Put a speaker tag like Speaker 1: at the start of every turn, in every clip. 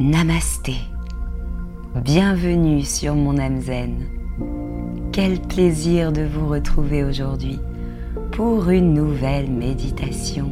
Speaker 1: Namasté. Bienvenue sur mon âme zen. Quel plaisir de vous retrouver aujourd'hui pour une nouvelle méditation.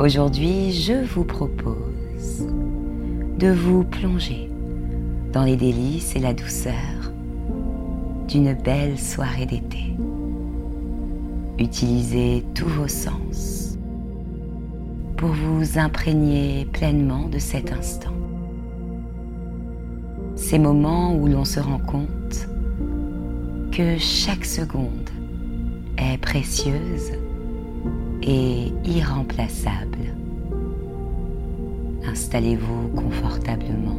Speaker 1: Aujourd'hui, je vous propose de vous plonger dans les délices et la douceur d'une belle soirée d'été. Utilisez tous vos sens pour vous imprégner pleinement de cet instant. Ces moments où l'on se rend compte que chaque seconde est précieuse et irremplaçable. Installez-vous confortablement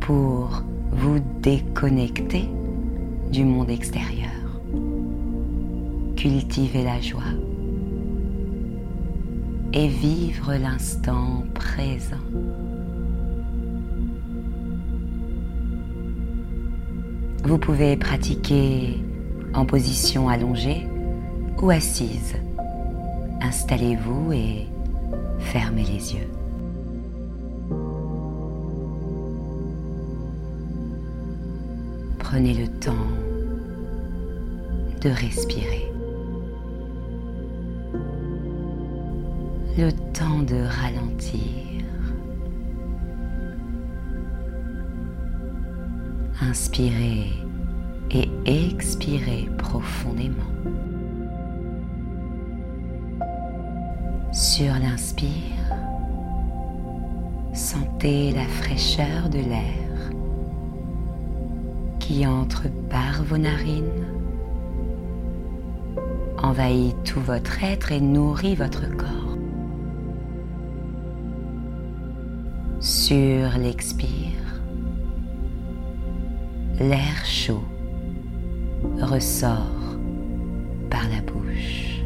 Speaker 1: pour vous déconnecter du monde extérieur. Cultivez la joie et vivre l'instant présent. Vous pouvez pratiquer en position allongée ou assise. Installez-vous et fermez les yeux. Prenez le temps de respirer. Le temps de ralentir. Inspirez et expirez profondément. Sur l'inspire, sentez la fraîcheur de l'air qui entre par vos narines, envahit tout votre être et nourrit votre corps. Sur l'expire, l'air chaud ressort par la bouche.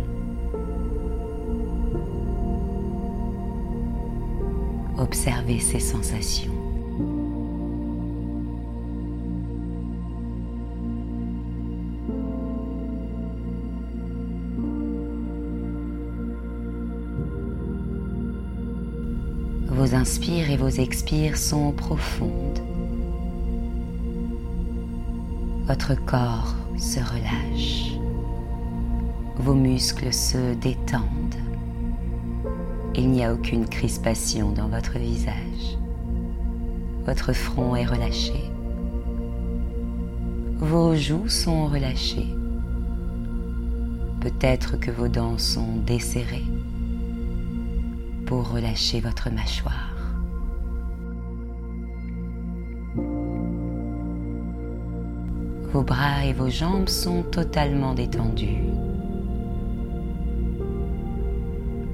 Speaker 1: Observez ces sensations. Vos inspires et vos expires sont profondes. Votre corps se relâche. Vos muscles se détendent. Il n'y a aucune crispation dans votre visage. Votre front est relâché. Vos joues sont relâchées. Peut-être que vos dents sont desserrées pour relâcher votre mâchoire. Vos bras et vos jambes sont totalement détendus.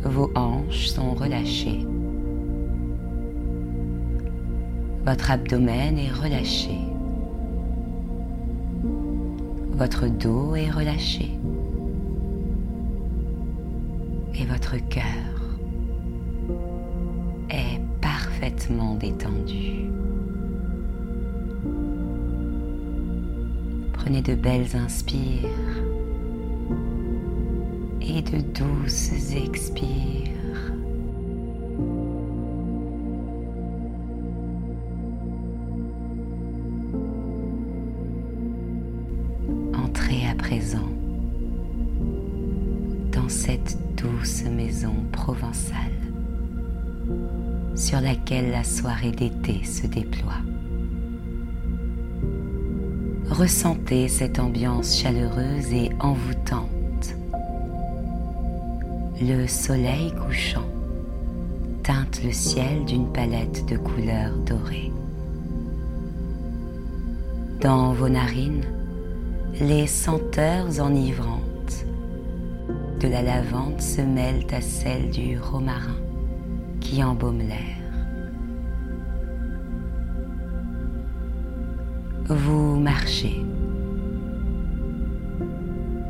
Speaker 1: Vos hanches sont relâchées. Votre abdomen est relâché. Votre dos est relâché. Et votre cœur détendu. Prenez de belles inspires et de douces expires. Sur laquelle la soirée d'été se déploie. Ressentez cette ambiance chaleureuse et envoûtante. Le soleil couchant teinte le ciel d'une palette de couleurs dorées. Dans vos narines, les senteurs enivrantes de la lavande se mêlent à celles du romarin qui embaume l'air. Vous marchez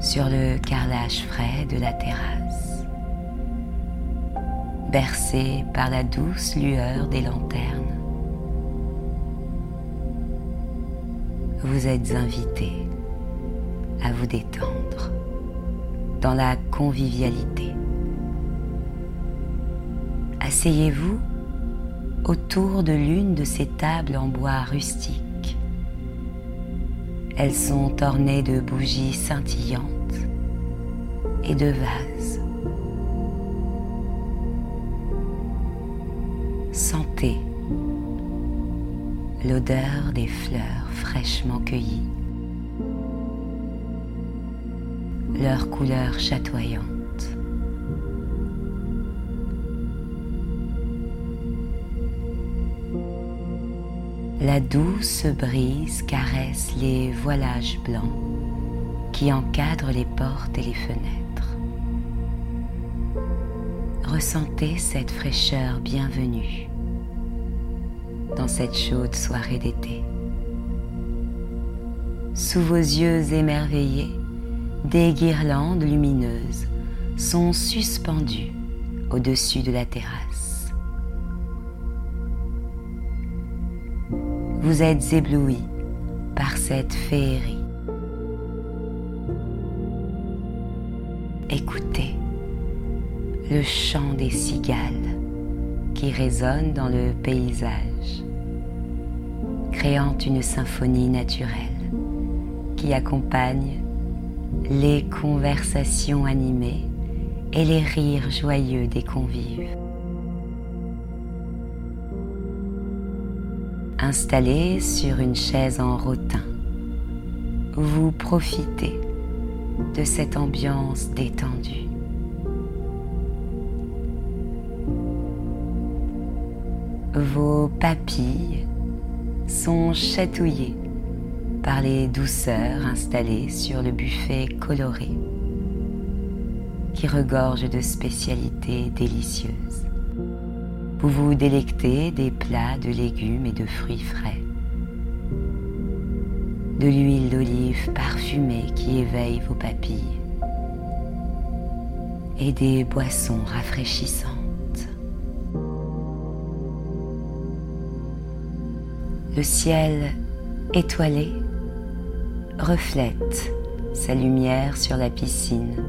Speaker 1: sur le carrelage frais de la terrasse, bercé par la douce lueur des lanternes. Vous êtes invité à vous détendre dans la convivialité. Asseyez-vous autour de l'une de ces tables en bois rustique. Elles sont ornées de bougies scintillantes et de vases. Sentez l'odeur des fleurs fraîchement cueillies, leur couleur chatoyante. La douce brise caresse les voilages blancs qui encadrent les portes et les fenêtres. Ressentez cette fraîcheur bienvenue dans cette chaude soirée d'été. Sous vos yeux émerveillés, des guirlandes lumineuses sont suspendues au-dessus de la terrasse. Vous êtes ébloui par cette féerie. Écoutez le chant des cigales qui résonne dans le paysage, créant une symphonie naturelle qui accompagne les conversations animées et les rires joyeux des convives. Installé sur une chaise en rotin, vous profitez de cette ambiance détendue. Vos papilles sont chatouillées par les douceurs installées sur le buffet coloré qui regorge de spécialités délicieuses. Vous vous délectez des plats de légumes et de fruits frais de l'huile d'olive parfumée qui éveille vos papilles et des boissons rafraîchissantes. Le ciel étoilé reflète sa lumière sur la piscine.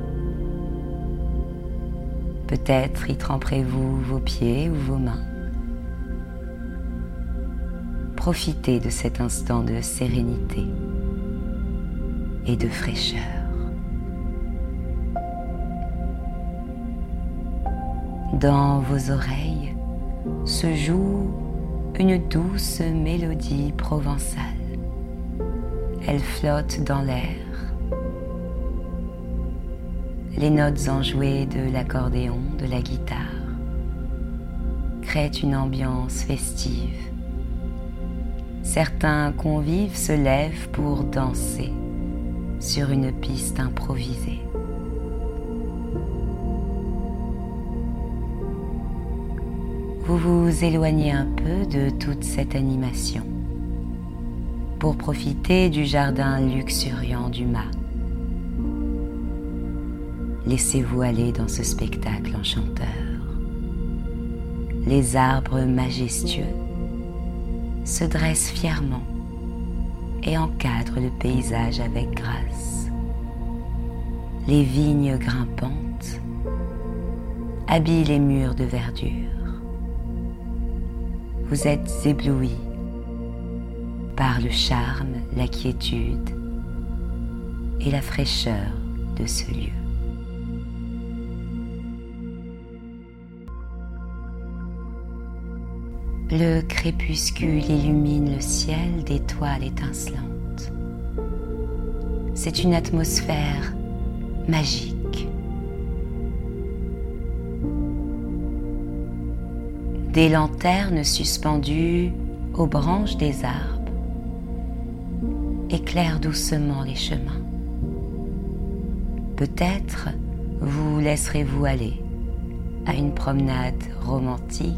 Speaker 1: Peut-être y tremperez-vous vos pieds ou vos mains. Profitez de cet instant de sérénité et de fraîcheur. Dans vos oreilles se joue une douce mélodie provençale. Elle flotte dans l'air. Les notes enjouées de l'accordéon, de la guitare, créent une ambiance festive certains convives se lèvent pour danser sur une piste improvisée. Vous vous éloignez un peu de toute cette animation pour profiter du jardin luxuriant du mât. Laissez-vous aller dans ce spectacle enchanteur. Les arbres majestueux se dresse fièrement et encadre le paysage avec grâce. Les vignes grimpantes habillent les murs de verdure. Vous êtes ébloui par le charme, la quiétude et la fraîcheur de ce lieu. Le crépuscule illumine le ciel d'étoiles étincelantes. C'est une atmosphère magique. Des lanternes suspendues aux branches des arbres éclairent doucement les chemins. Peut-être vous laisserez-vous aller à une promenade romantique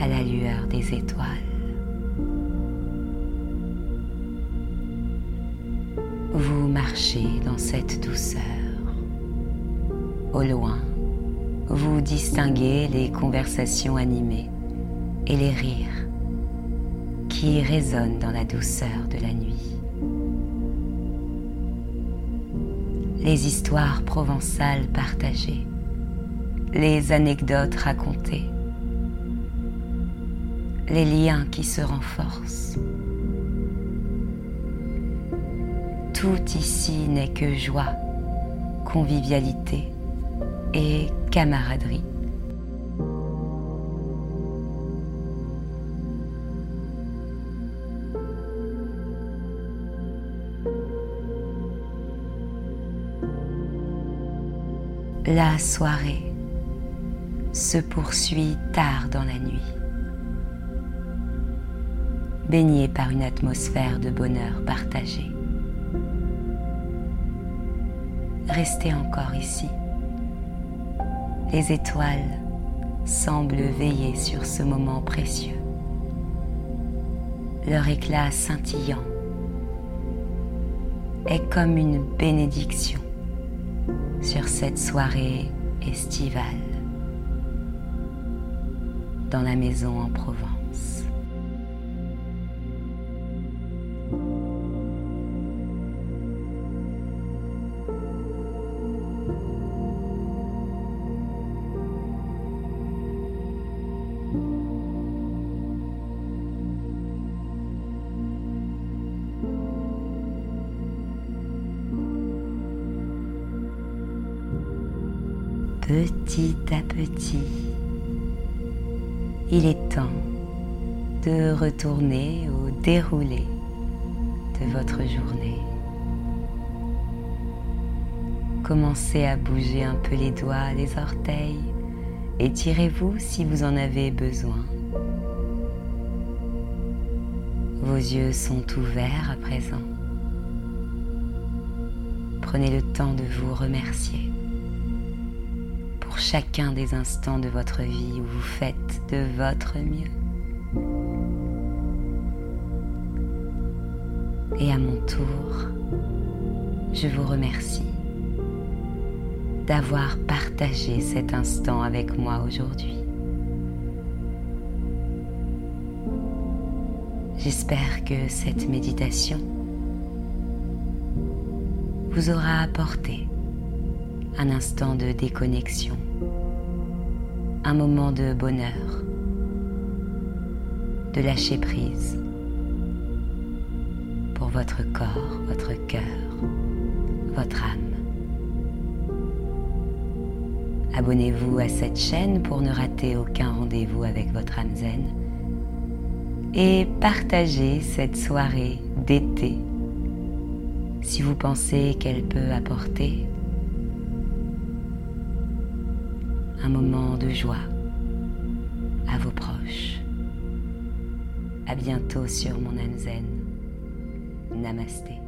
Speaker 1: à la lueur des étoiles. Vous marchez dans cette douceur. Au loin, vous distinguez les conversations animées et les rires qui résonnent dans la douceur de la nuit. Les histoires provençales partagées, les anecdotes racontées, les liens qui se renforcent. Tout ici n'est que joie, convivialité et camaraderie. La soirée se poursuit tard dans la nuit, baignée par une atmosphère de bonheur partagé. Restez encore ici. Les étoiles semblent veiller sur ce moment précieux. Leur éclat scintillant est comme une bénédiction sur cette soirée estivale dans la maison en Provence. Petit à petit, il est temps de retourner au déroulé de votre journée. Commencez à bouger un peu les doigts, les orteils, étirez-vous si vous en avez besoin. Vos yeux sont ouverts à présent. Prenez le temps de vous remercier chacun des instants de votre vie où vous faites de votre mieux. Et à mon tour, je vous remercie d'avoir partagé cet instant avec moi aujourd'hui. J'espère que cette méditation vous aura apporté un instant de déconnexion un moment de bonheur, de lâcher prise pour votre corps, votre cœur, votre âme. Abonnez-vous à cette chaîne pour ne rater aucun rendez-vous avec votre âme zen et partagez cette soirée d'été si vous pensez qu'elle peut apporter un moment de joie à vos proches. À bientôt sur mon âme zen. Namasté.